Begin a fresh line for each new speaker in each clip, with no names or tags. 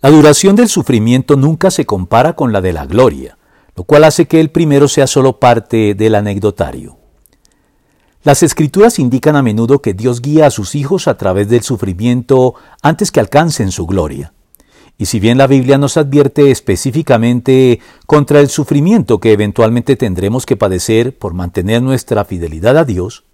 La duración del sufrimiento nunca se compara con la de la gloria, lo cual hace que el primero sea solo parte del anecdotario. Las escrituras indican a menudo que Dios guía a sus hijos a través del sufrimiento antes que alcancen su gloria. Y si bien la Biblia nos advierte específicamente contra el sufrimiento que eventualmente tendremos que padecer por mantener nuestra fidelidad a Dios,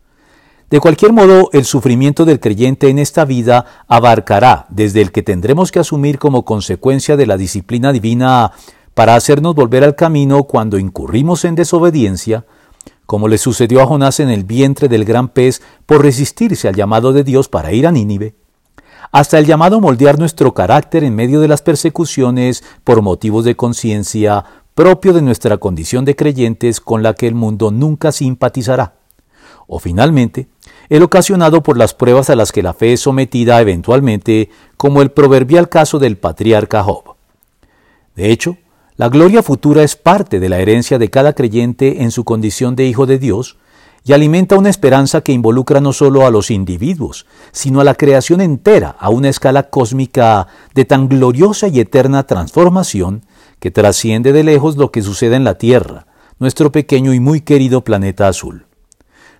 de cualquier modo, el sufrimiento del creyente en esta vida abarcará desde el que tendremos que asumir como consecuencia de la disciplina divina para hacernos volver al camino cuando incurrimos en desobediencia, como le sucedió a Jonás en el vientre del gran pez por resistirse al llamado de Dios para ir a Nínive, hasta el llamado a moldear nuestro carácter en medio de las persecuciones por motivos de conciencia propio de nuestra condición de creyentes con la que el mundo nunca simpatizará. O finalmente, el ocasionado por las pruebas a las que la fe es sometida eventualmente, como el proverbial caso del patriarca Job. De hecho, la gloria futura es parte de la herencia de cada creyente en su condición de hijo de Dios y alimenta una esperanza que involucra no solo a los individuos, sino a la creación entera a una escala cósmica de tan gloriosa y eterna transformación que trasciende de lejos lo que sucede en la Tierra, nuestro pequeño y muy querido planeta azul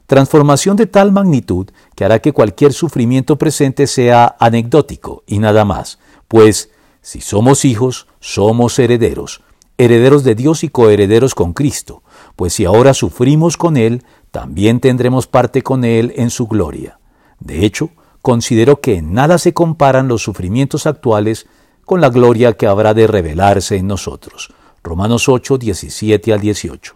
transformación de tal magnitud que hará que cualquier sufrimiento presente sea anecdótico y nada más, pues si somos hijos, somos herederos, herederos de Dios y coherederos con Cristo, pues si ahora sufrimos con Él, también tendremos parte con Él en su gloria. De hecho, considero que en nada se comparan los sufrimientos actuales con la gloria que habrá de revelarse en nosotros. Romanos 8, 17 al 18.